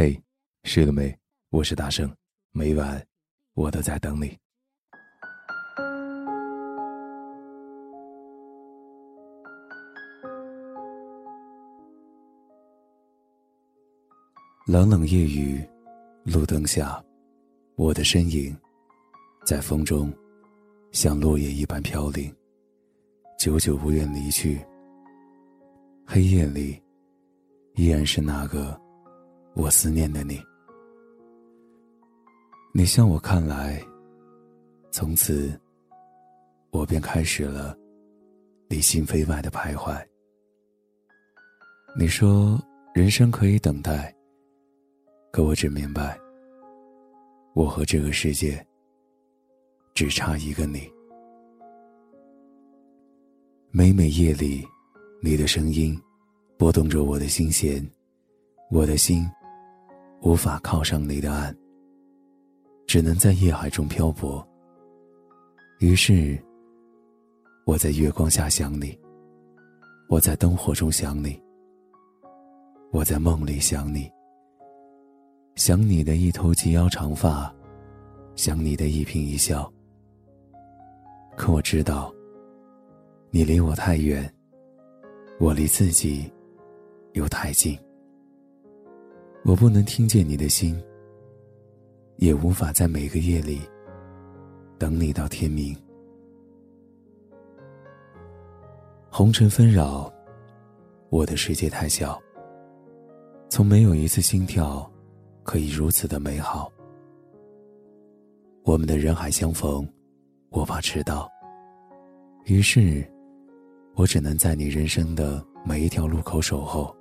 嘿，睡了没？我是大圣，每晚我都在等你。冷冷夜雨，路灯下，我的身影在风中，像落叶一般飘零，久久不愿离去。黑夜里，依然是那个我思念的你。你向我看来，从此我便开始了离心飞外的徘徊。你说人生可以等待，可我只明白，我和这个世界只差一个你。每每夜里。你的声音，拨动着我的心弦，我的心无法靠上你的岸，只能在夜海中漂泊。于是，我在月光下想你，我在灯火中想你，我在梦里想你，想你的一头及腰长发，想你的一颦一笑。可我知道，你离我太远。我离自己又太近，我不能听见你的心，也无法在每个夜里等你到天明。红尘纷扰，我的世界太小，从没有一次心跳可以如此的美好。我们的人海相逢，我怕迟到，于是。我只能在你人生的每一条路口守候，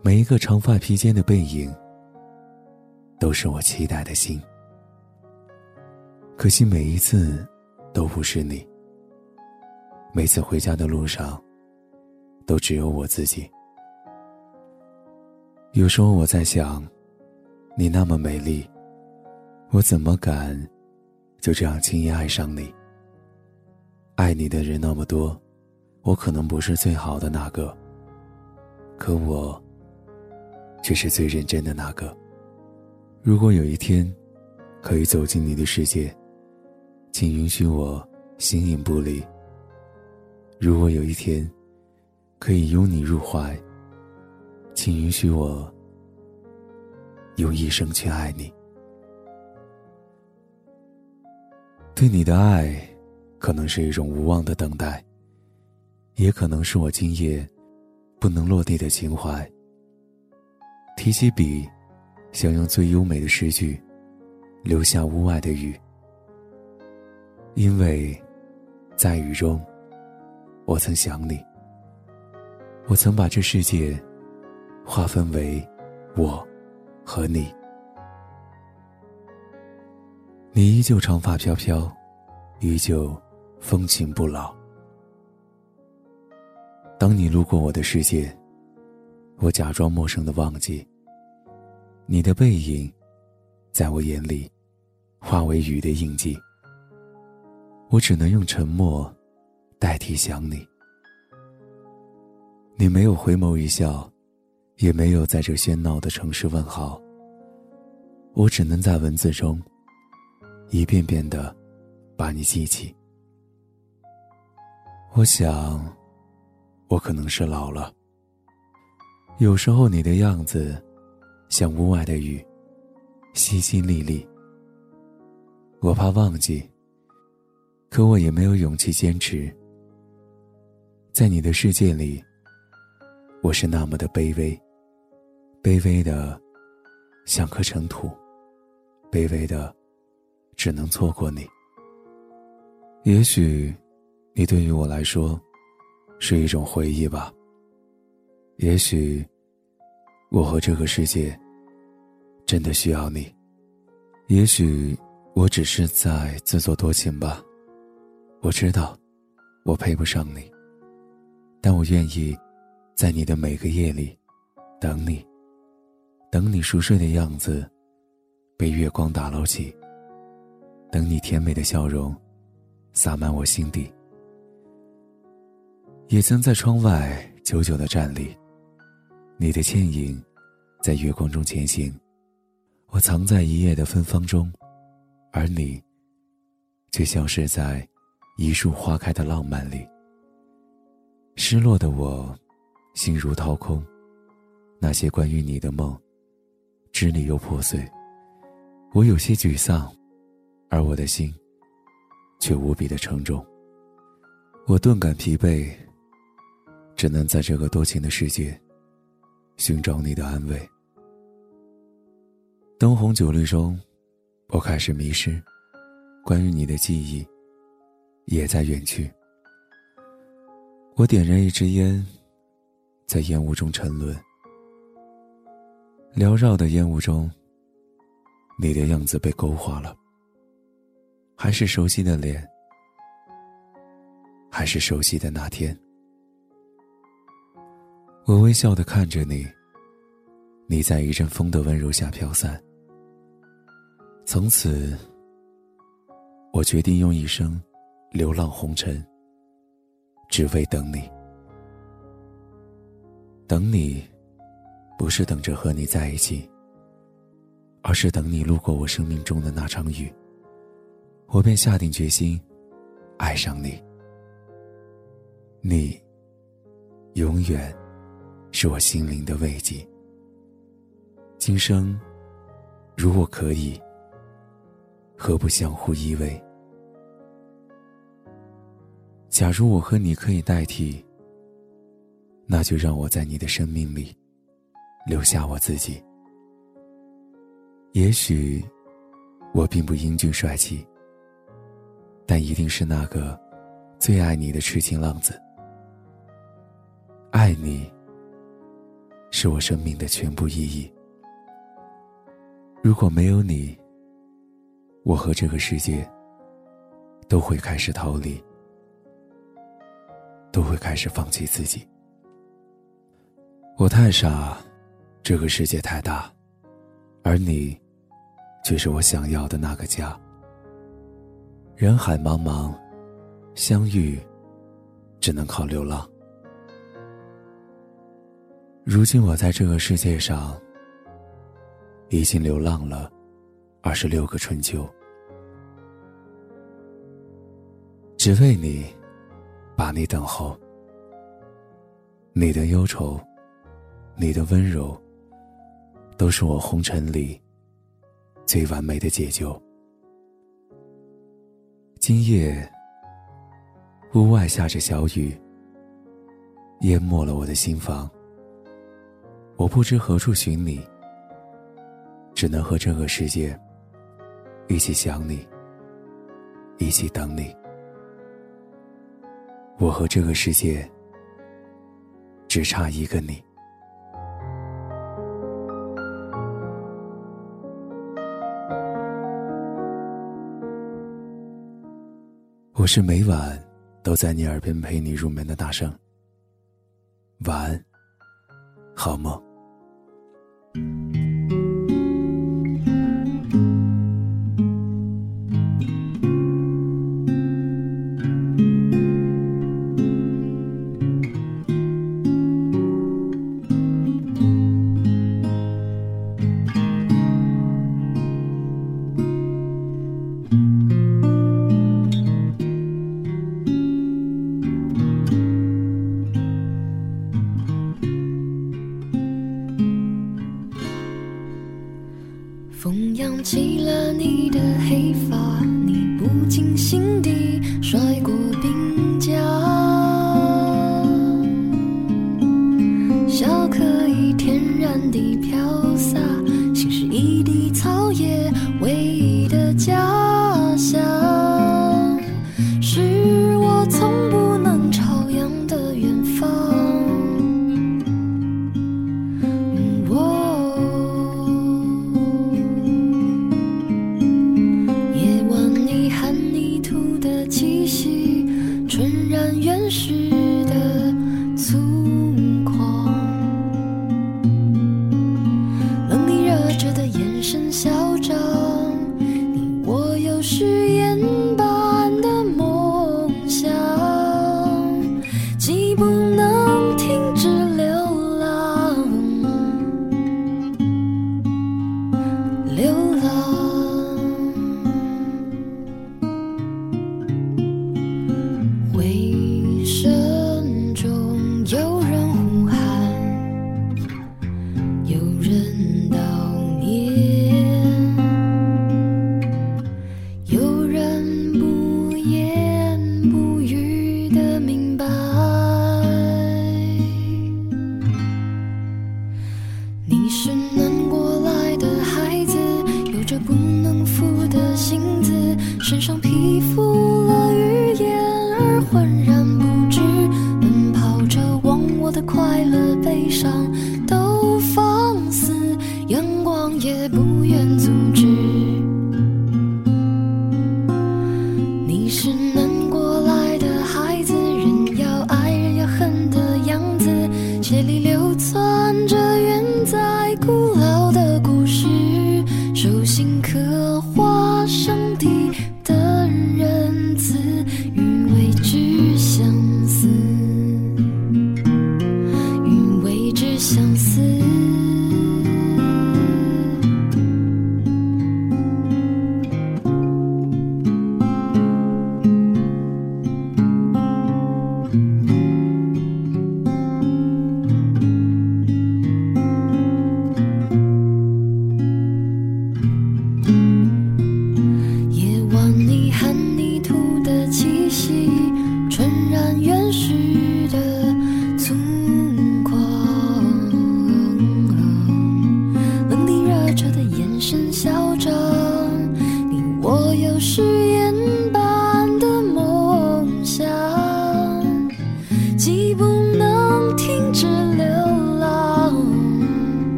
每一个长发披肩的背影，都是我期待的心。可惜每一次都不是你。每次回家的路上，都只有我自己。有时候我在想，你那么美丽，我怎么敢就这样轻易爱上你？爱你的人那么多。我可能不是最好的那个，可我却是最认真的那个。如果有一天可以走进你的世界，请允许我形影不离。如果有一天可以拥你入怀，请允许我用一生去爱你。对你的爱，可能是一种无望的等待。也可能是我今夜不能落地的情怀。提起笔，想用最优美的诗句留下屋外的雨，因为，在雨中，我曾想你。我曾把这世界划分为我和你。你依旧长发飘飘，依旧风情不老。当你路过我的世界，我假装陌生的忘记。你的背影，在我眼里，化为雨的印记。我只能用沉默，代替想你。你没有回眸一笑，也没有在这喧闹的城市问好。我只能在文字中，一遍遍的，把你记起。我想。我可能是老了。有时候你的样子，像屋外的雨，淅淅沥沥。我怕忘记，可我也没有勇气坚持。在你的世界里，我是那么的卑微，卑微的，像颗尘土，卑微的，只能错过你。也许，你对于我来说。是一种回忆吧。也许，我和这个世界真的需要你。也许我只是在自作多情吧。我知道，我配不上你。但我愿意，在你的每个夜里，等你，等你熟睡的样子，被月光打捞起，等你甜美的笑容，洒满我心底。也曾在窗外久久的站立，你的倩影，在月光中前行，我藏在一夜的芬芳中，而你，却消失在一树花开的浪漫里。失落的我，心如掏空，那些关于你的梦，支离又破碎。我有些沮丧，而我的心，却无比的沉重。我顿感疲惫，只能在这个多情的世界，寻找你的安慰。灯红酒绿中，我开始迷失，关于你的记忆也在远去。我点燃一支烟，在烟雾中沉沦。缭绕的烟雾中，你的样子被勾画了，还是熟悉的脸，还是熟悉的那天。我微笑的看着你，你在一阵风的温柔下飘散。从此，我决定用一生流浪红尘，只为等你。等你，不是等着和你在一起，而是等你路过我生命中的那场雨，我便下定决心爱上你。你，永远是我心灵的慰藉。今生，如果可以。何不相互依偎？假如我和你可以代替，那就让我在你的生命里留下我自己。也许我并不英俊帅气，但一定是那个最爱你的痴情浪子。爱你是我生命的全部意义。如果没有你，我和这个世界都会开始逃离，都会开始放弃自己。我太傻，这个世界太大，而你，却是我想要的那个家。人海茫茫，相遇，只能靠流浪。如今我在这个世界上，已经流浪了二十六个春秋。只为你，把你等候。你的忧愁，你的温柔，都是我红尘里最完美的解救。今夜，屋外下着小雨，淹没了我的心房。我不知何处寻你，只能和这个世界一起想你，一起等你。我和这个世界只差一个你。我是每晚都在你耳边陪你入眠的大圣。晚安，好梦。风扬起了你的黑发，你不经心地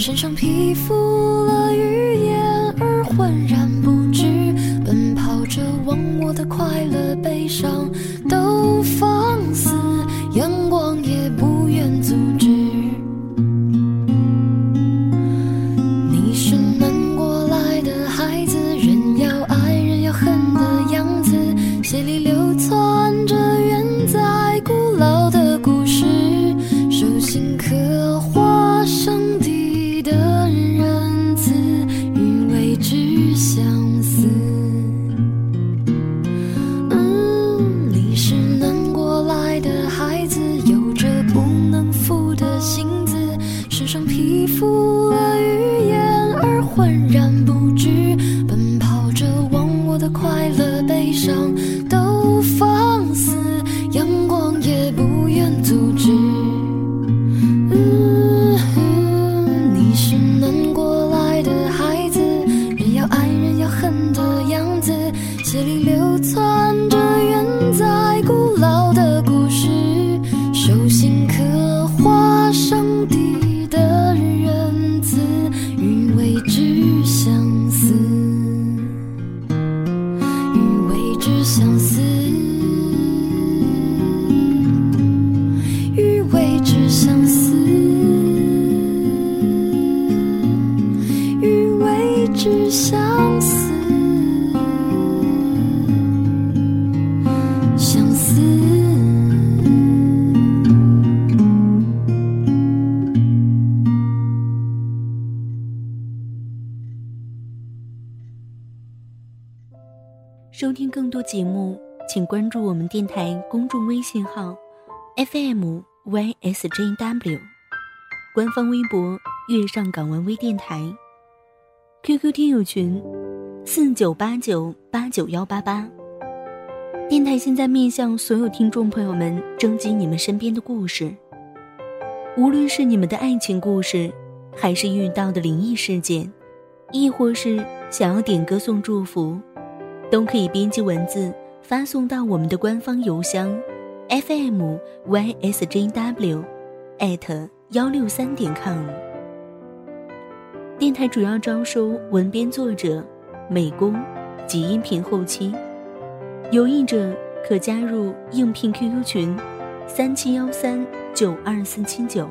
身上披覆了语言而浑然相思，相思。收听更多节目，请关注我们电台公众微信号 FM YSJW，官方微博“月上港湾微电台 ”，QQ 听友群四九八九八九幺八八。电台现在面向所有听众朋友们征集你们身边的故事，无论是你们的爱情故事，还是遇到的灵异事件，亦或是想要点歌送祝福。都可以编辑文字发送到我们的官方邮箱，fm ysjw，艾特幺六三点 com。电台主要招收文编作者、美工及音频后期，有意者可加入应聘 QQ 群：三七幺三九二四七九。